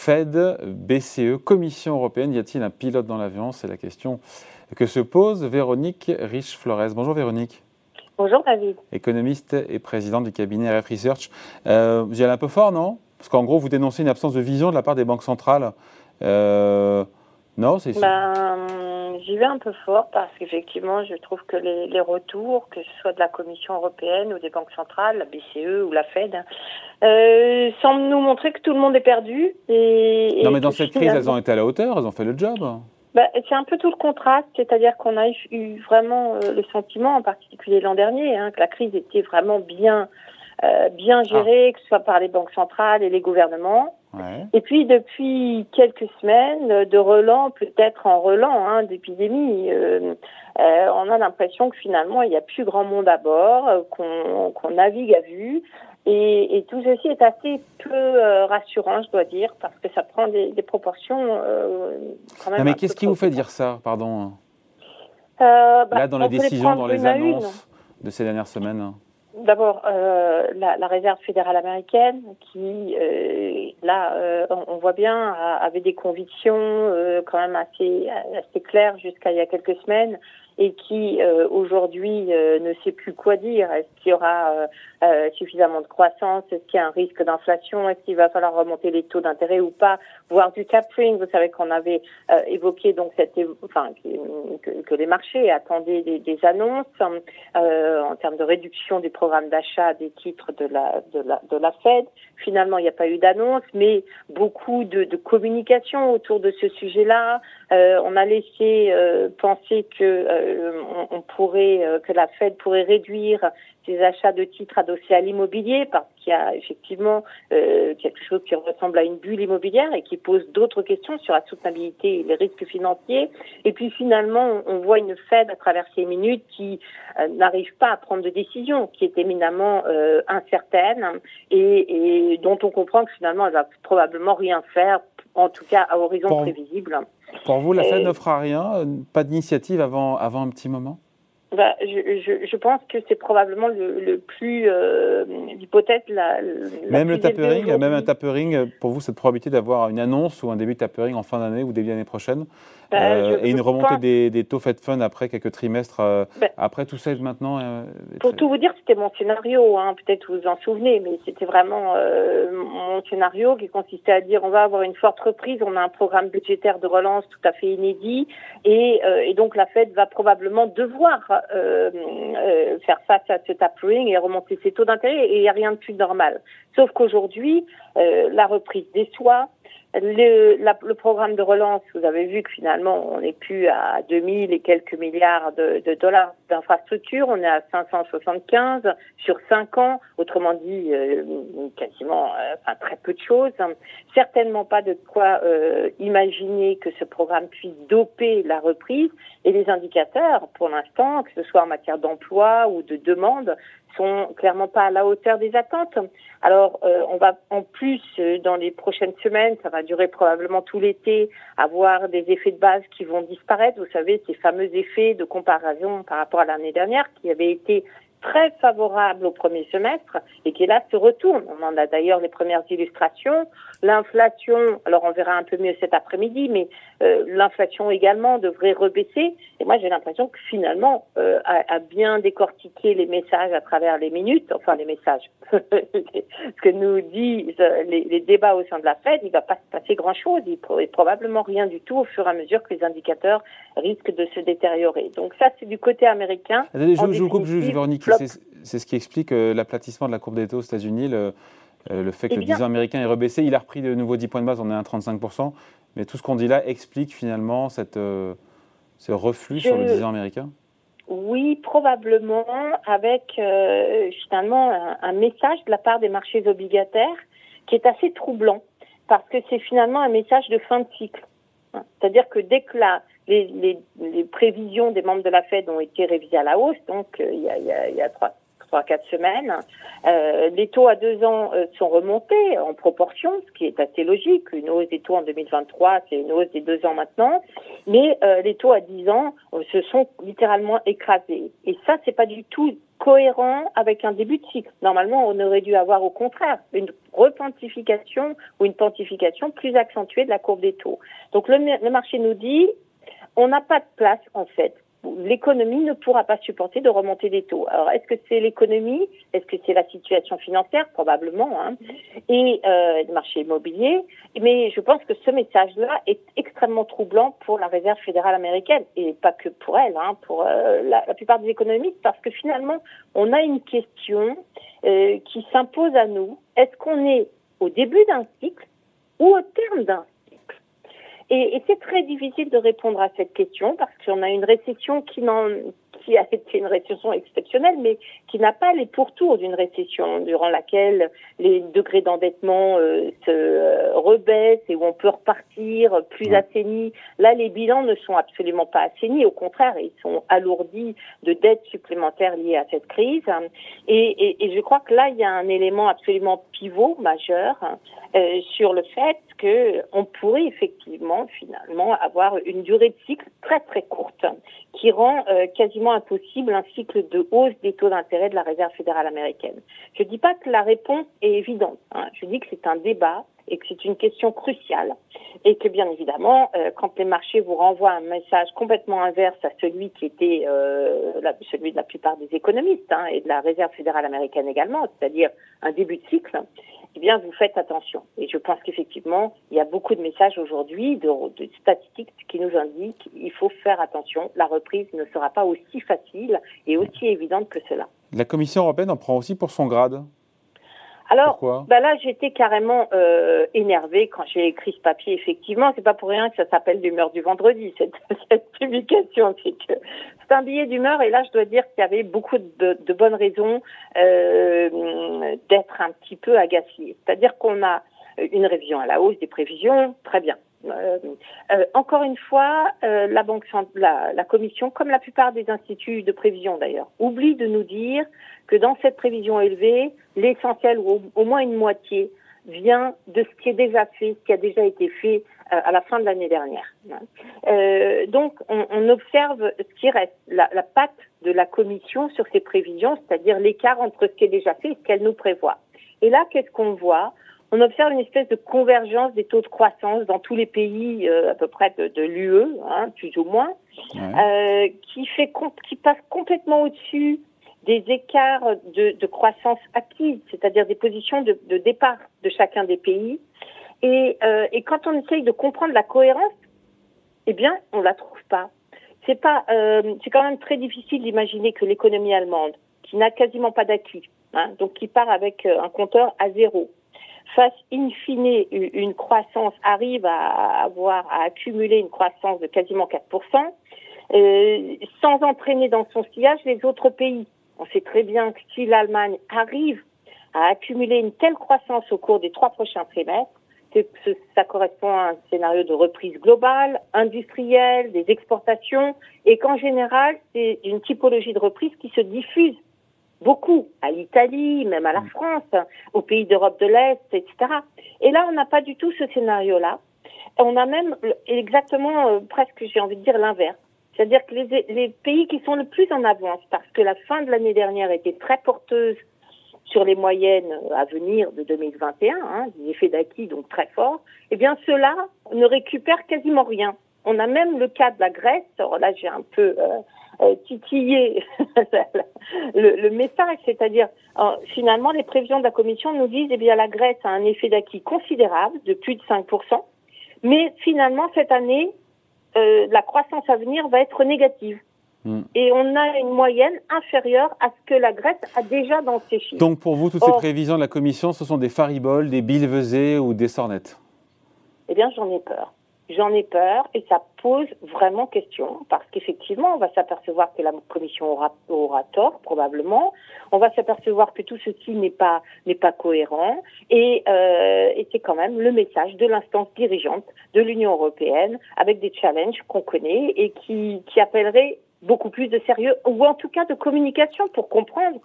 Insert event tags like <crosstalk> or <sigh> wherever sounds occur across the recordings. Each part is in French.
Fed, BCE, Commission européenne, y a-t-il un pilote dans l'avion? C'est la question que se pose Véronique Rich-Flores. Bonjour Véronique. Bonjour David. Économiste et présidente du cabinet RF Research. Euh, vous y allez un peu fort, non? Parce qu'en gros, vous dénoncez une absence de vision de la part des banques centrales. Euh, non, c'est ben, J'y vais un peu fort parce qu'effectivement, je trouve que les, retours, que ce soit de la Commission européenne ou des banques centrales, la BCE ou la Fed, euh, semblent nous montrer que tout le monde est perdu. Et, non, mais dans cette crise, elles ont été à la hauteur, elles ont fait le job. Bah, c'est un peu tout le contraste, c'est-à-dire qu'on a eu vraiment euh, le sentiment, en particulier l'an dernier, hein, que la crise était vraiment bien, euh, bien gérée, ah. que ce soit par les banques centrales et les gouvernements. Et puis depuis quelques semaines, de relents, peut-être en relents hein, d'épidémie, euh, euh, on a l'impression que finalement il n'y a plus grand monde à bord, euh, qu'on navigue à vue. Et, et, tout ceci est assez peu euh, rassurant, je dois dire, parce que ça prend des, des proportions euh, quand même. mais qu'est-ce qui vous fait dire ça, pardon bah, Là, dans les décisions, dans les annonces de ces dernières semaines D'abord, euh, la, la, réserve fédérale américaine, qui euh, là, euh, on, voit bien, avait des convictions euh, quand même assez assez claires jusqu'à il y a quelques semaines, et qui euh, aujourd'hui euh, ne sait plus quoi dire. Est-ce qu'il y aura euh, suffisamment de croissance Est-ce qu'il y a un risque d'inflation Est-ce qu'il va falloir remonter les taux d'intérêt ou pas Voire du tapering. Vous savez qu'on avait évoqué donc cette, enfin que, que, les marchés attendaient des, des annonces en termes de réduction du programme d'achat des titres de la de la de la Fed. Finalement, il n'y a pas eu d'annonce, mais beaucoup de, de communication autour de ce sujet-là. on a laissé penser que euh, on, pourrait, euh, que la Fed pourrait réduire ses achats de titres adossés à l'immobilier parce qu'il y a effectivement euh, quelque chose qui ressemble à une bulle immobilière et qui pose d'autres questions sur la soutenabilité et les risques financiers. Et puis finalement, on voit une Fed à travers ces minutes qui n'arrive pas à prendre de décision, qui est éminemment incertaine et, dont on comprend que finalement elle va probablement rien faire, en tout cas à horizon prévisible. Pour vous, la Fed ne fera rien euh, Pas d'initiative avant, avant un petit moment? Bah, je, je, je, pense que c'est probablement le, le plus euh, l'hypothèse la, même le tapering, même un tapering pour vous cette probabilité d'avoir une annonce ou un début de tapering en fin d'année ou début d'année prochaine bah, euh, et une remontée des, des, taux Fed Fund après quelques trimestres. Euh, bah, après tout ça maintenant. Euh, pour tout vous dire, c'était mon scénario. Hein, Peut-être vous vous en souvenez, mais c'était vraiment mon scénario qui consistait à dire on va avoir une forte reprise, on a un programme budgétaire de relance tout à fait inédit, et, et donc la Fed va probablement devoir faire face à ce tapering et remonter ses taux d'intérêt, et il n'y a rien de plus normal. Sauf qu'aujourd'hui, la reprise déçoit. Le, le, programme de relance, vous avez vu que finalement, on n'est plus à 2000 et quelques milliards de, de dollars d'infrastructures, on est à 575 sur 5 ans, autrement dit, euh, quasiment, euh, enfin très peu de choses. Certainement pas de quoi euh, imaginer que ce programme puisse doper la reprise. Et les indicateurs, pour l'instant, que ce soit en matière d'emploi ou de demande, sont clairement pas à la hauteur des attentes. Alors, euh, on va en plus euh, dans les prochaines semaines, ça va durer probablement tout l'été, avoir des effets de base qui vont disparaître. Vous savez, ces fameux effets de comparaison par rapport à l'année dernière qui avaient été très favorable au premier semestre et qui là se retourne. On en a d'ailleurs les premières illustrations. L'inflation, alors on verra un peu mieux cet après-midi, mais euh, l'inflation également devrait rebaisser. Et moi j'ai l'impression que finalement, euh, à, bien décortiquer les messages à travers les minutes, enfin les messages, <laughs> ce que nous disent les, les, débats au sein de la Fed, il va pas se passer grand-chose. Il et probablement rien du tout au fur et à mesure que les indicateurs risquent de se détériorer. Donc ça c'est du côté américain. je, je vous coupe juste, Véronique c'est ce qui explique euh, l'aplatissement de la courbe des taux aux États-Unis, le, euh, fait que eh le 10 ans américain est rebaissé. Il a repris de nouveau 10 points de base, on est à 35%. Mais tout ce qu'on dit là explique finalement cette, euh, ce reflux sur le 10 ans américain? Oui, probablement, avec finalement un, message de la part des marchés obligataires qui est assez troublant, parce que c'est finalement un message de fin de cycle. C'est-à-dire que dès que la, les, prévisions des membres de la Fed ont été révisées à la hausse, donc euh, il, y a, il, y a, il y a trois, trois, quatre semaines. Euh, les taux à deux ans euh, sont remontés en proportion, ce qui est assez logique. Une hausse des taux en 2023, c'est une hausse des deux ans maintenant. Mais les taux à dix ans se sont littéralement écrasés. Et ça, c'est pas du tout cohérent avec un début de cycle. Normalement, on aurait dû avoir au contraire une repantification ou une pantification plus accentuée de la courbe des taux. Donc le marché nous dit, on n'a pas de place en fait l'économie ne pourra pas supporter de remonter des taux. Alors, est-ce que c'est l'économie? Est-ce que c'est la situation financière? Probablement. Hein, et euh, le marché immobilier. Mais je pense que ce message-là est extrêmement troublant pour la Réserve fédérale américaine et pas que pour elle, hein, pour euh, la, plupart des économistes, parce que finalement, on a une question euh, qui s'impose à nous. Est-ce qu'on est au début d'un cycle ou au terme d'un et, c'est très difficile de répondre à cette question parce qu'on a une récession qui n'en qui a été une récession exceptionnelle, mais qui n'a pas les pourtours d'une récession durant laquelle les degrés d'endettement euh, se euh, rebaissent et où on peut repartir plus assainis. Là, les bilans ne sont absolument pas assainis, au contraire, ils sont alourdis de dettes supplémentaires liées à cette crise. Et, et, et je crois que là, il y a un élément absolument pivot majeur euh, sur le fait que on pourrait effectivement finalement avoir une durée de cycle très très courte qui rend euh, impossible un cycle de hausse des taux d'intérêt de la Réserve fédérale américaine. Je ne dis pas que la réponse est évidente. Hein. Je dis que c'est un débat et que c'est une question cruciale et que bien évidemment, euh, quand les marchés vous renvoient un message complètement inverse à celui qui était euh, celui de la plupart des économistes hein, et de la Réserve fédérale américaine également, c'est-à-dire un début de cycle, eh bien vous faites attention. Et je pense qu'effectivement, il y a beaucoup de messages aujourd'hui, de, de, statistiques qui nous indiquent qu'il faut faire attention. La reprise ne sera pas aussi facile et aussi évidente que cela. La Commission européenne en prend aussi pour son grade alors, bah là, j'étais carrément euh, énervée quand j'ai écrit ce papier. Effectivement, c'est pas pour rien que ça s'appelle l'humeur du vendredi <laughs> cette, cette publication. C'est que c'est un billet d'humeur, et là, je dois dire qu'il y avait beaucoup de, de bonnes raisons euh, d'être un petit peu agacée. C'est-à-dire qu'on a une révision à la hausse des prévisions, très bien. Euh, euh, encore une fois, euh, la commission, comme la plupart des instituts de prévision d'ailleurs, oublie de nous dire que dans cette prévision élevée, l'essentiel ou au, moins une moitié vient de ce qui est déjà fait, ce qui a déjà été fait à la fin de l'année dernière. Donc, on, on, observe ce qui reste, la, la patte de la commission sur ces prévisions, c'est-à-dire l'écart entre ce qui est déjà fait et ce qu'elle nous prévoit. Et là, qu'est-ce qu'on voit? On observe une espèce de convergence des taux de croissance dans tous les pays euh, à peu près de, de l'UE, hein, plus ou moins, euh, qui fait qui passe complètement au-dessus des écarts de, de croissance acquise, c'est-à-dire des positions de, de, départ de chacun des pays. Et, euh, et, quand on essaye de comprendre la cohérence, eh bien, on la trouve pas. C'est pas, c'est quand même très difficile d'imaginer que l'économie allemande, qui n'a quasiment pas d'acquis, hein, donc qui part avec un compteur à zéro, fasse in fine une croissance, arrive à avoir, à accumuler une croissance de quasiment 4%, euh, sans entraîner dans son sillage les autres pays. On sait très bien que si l'Allemagne arrive à accumuler une telle croissance au cours des trois prochains trimestres, ça correspond à un scénario de reprise globale, industrielle, des exportations, et qu'en général, c'est une typologie de reprise qui se diffuse beaucoup, à l'Italie, même à la mm. France, aux pays d'Europe de l'Est, etc. Et là, on n'a pas du tout ce scénario-là. On a même exactement, euh, presque, j'ai envie de dire, l'inverse. C'est-à-dire que les, les, pays qui sont le plus en avance, parce que la fin de l'année dernière était très porteuse sur les moyennes à venir de 2021, hein, des effets d'acquis donc très forts, eh bien ceux-là ne récupèrent quasiment rien. On a même le cas de la Grèce. Alors là, j'ai un peu euh, euh, titiller <laughs> le, le, message, c'est-à-dire euh, finalement les prévisions de la Commission nous disent eh bien la Grèce a un effet d'acquis considérable de plus de 5%, mais finalement cette année euh, la croissance à venir va être négative. Hmm. Et on a une moyenne inférieure à ce que la Grèce a déjà dans ses chiffres. Donc pour vous, toutes ces prévisions de la Commission, ce sont des fariboles, des billevesées ou des sornettes? Eh bien, j'en ai peur. J'en ai peur et ça pose vraiment question parce qu'effectivement, on va s'apercevoir que la commission aura, aura tort probablement. On va s'apercevoir que tout ceci n'est pas n'est pas cohérent et, euh, et c'est quand même le message de l'instance dirigeante de l'Union européenne avec des challenges qu'on connaît et qui qui appelleraient beaucoup plus de sérieux ou en tout cas de communication pour comprendre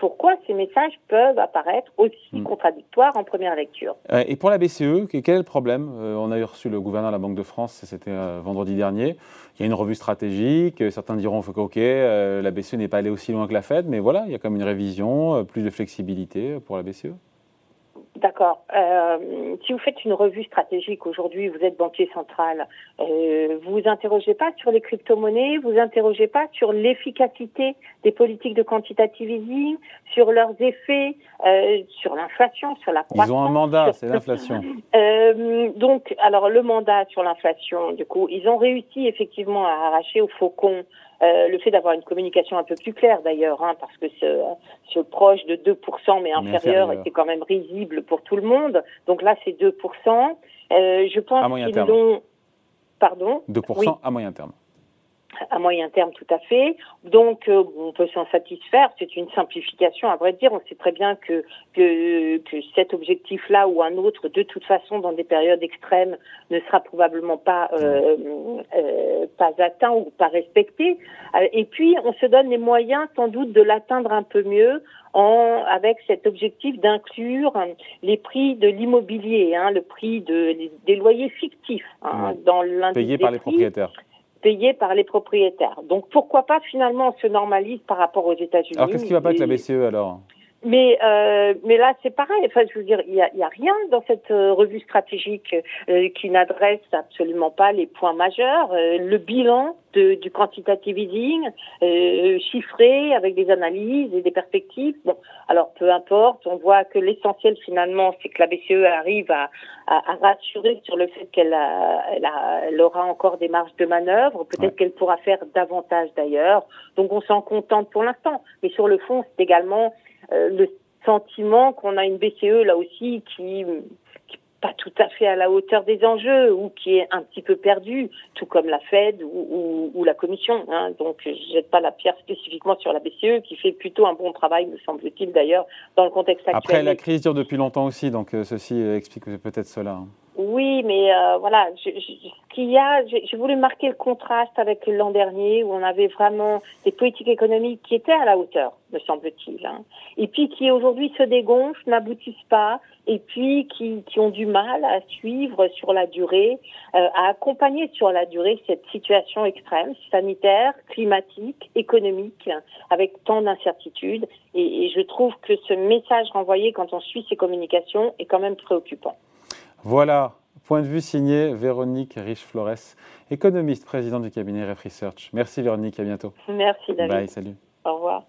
pourquoi ces messages peuvent apparaître aussi hmm. contradictoires en première lecture. Euh, et pour la BCE, quel est le problème? Euh, On a eu reçu le gouverneur de la Banque de France, c'était euh, vendredi dernier. Il y a une revue stratégique, certains diront que ok, la BCE n'est pas allée aussi loin que la Fed, mais voilà, il y a comme une révision, plus de flexibilité pour la BCE. D'accord. Euh, si vous faites une revue stratégique aujourd'hui, vous êtes banquier central, euh, vous vous interrogez pas sur les crypto-monnaies, vous vous interrogez pas sur l'efficacité des politiques de quantitative easing, sur leurs effets, euh, sur l'inflation, sur la croissance. Ils ont un mandat, c'est l'inflation. <laughs> Euh, donc, alors le mandat sur l'inflation, du coup, ils ont réussi effectivement à arracher au faucon euh, le fait d'avoir une communication un peu plus claire d'ailleurs, hein, parce que ce, ce, proche de 2% mais inférieur était quand même risible pour tout le monde. Donc là, c'est 2%. Euh, je pense qu'ils l'ont... Pardon? 2% à moyen terme à moyen terme, tout à fait. Donc, euh, on peut s'en satisfaire. C'est une simplification, à vrai dire. On sait très bien que, que, que cet objectif-là ou un autre, de toute façon, dans des périodes extrêmes, ne sera probablement pas, euh, euh, pas atteint ou pas respecté. Euh, et puis, on se donne les moyens, sans doute, de l'atteindre un peu mieux en, avec cet objectif d'inclure les prix de l'immobilier, hein, le prix de, des loyers fictifs hein, dans l'indice Payés par les propriétaires payés par les propriétaires. Donc pourquoi pas finalement on se normalise par rapport aux États-Unis Alors qu'est-ce qui va pas avec la BCE alors? Mais euh, mais là c'est pareil. Enfin, je veux dire, il y a, y a, rien dans cette euh, revue stratégique euh, qui n'adresse absolument pas les points majeurs. Euh, le bilan de, du quantitative easing euh, chiffré avec des analyses et des perspectives. Bon, alors peu importe. On voit que l'essentiel finalement, c'est que la BCE arrive à, à, à rassurer sur le fait qu'elle elle, elle, aura encore des marges de manœuvre. Peut-être qu'elle pourra faire davantage d'ailleurs. Donc on s'en contente pour l'instant. Mais sur le fond, c'est également le sentiment qu'on a une BCE là aussi qui pas tout à fait à la hauteur des enjeux ou qui est un petit peu perdue, tout comme la Fed ou, la Commission. Hein. Donc, je jette pas la pierre spécifiquement sur la BCE, qui fait plutôt un bon travail, me semble-t-il d'ailleurs, dans le contexte actuel. Après, la crise dure depuis longtemps aussi, donc euh, ceci explique peut-être cela. Oui, mais euh, voilà, je, je, ce qu'il y a, j'ai voulu marquer le contraste avec l'an dernier où on avait vraiment des politiques économiques qui étaient à la hauteur, me semble-t-il, hein, et puis qui aujourd'hui se dégonflent, n'aboutissent pas, et puis qui, ont du mal à suivre sur la durée, euh, à accompagner sur la durée cette situation extrême, sanitaire, climatique, économique, avec tant d'incertidutes. Et, et je trouve que ce message renvoyé quand on suit ces communications est quand même préoccupant. Voilà, point de vue signé Véronique Riche-Flores, économiste, présidente du cabinet Ref Research. Merci Véronique, à bientôt. Merci David. Bye, salut. Au revoir.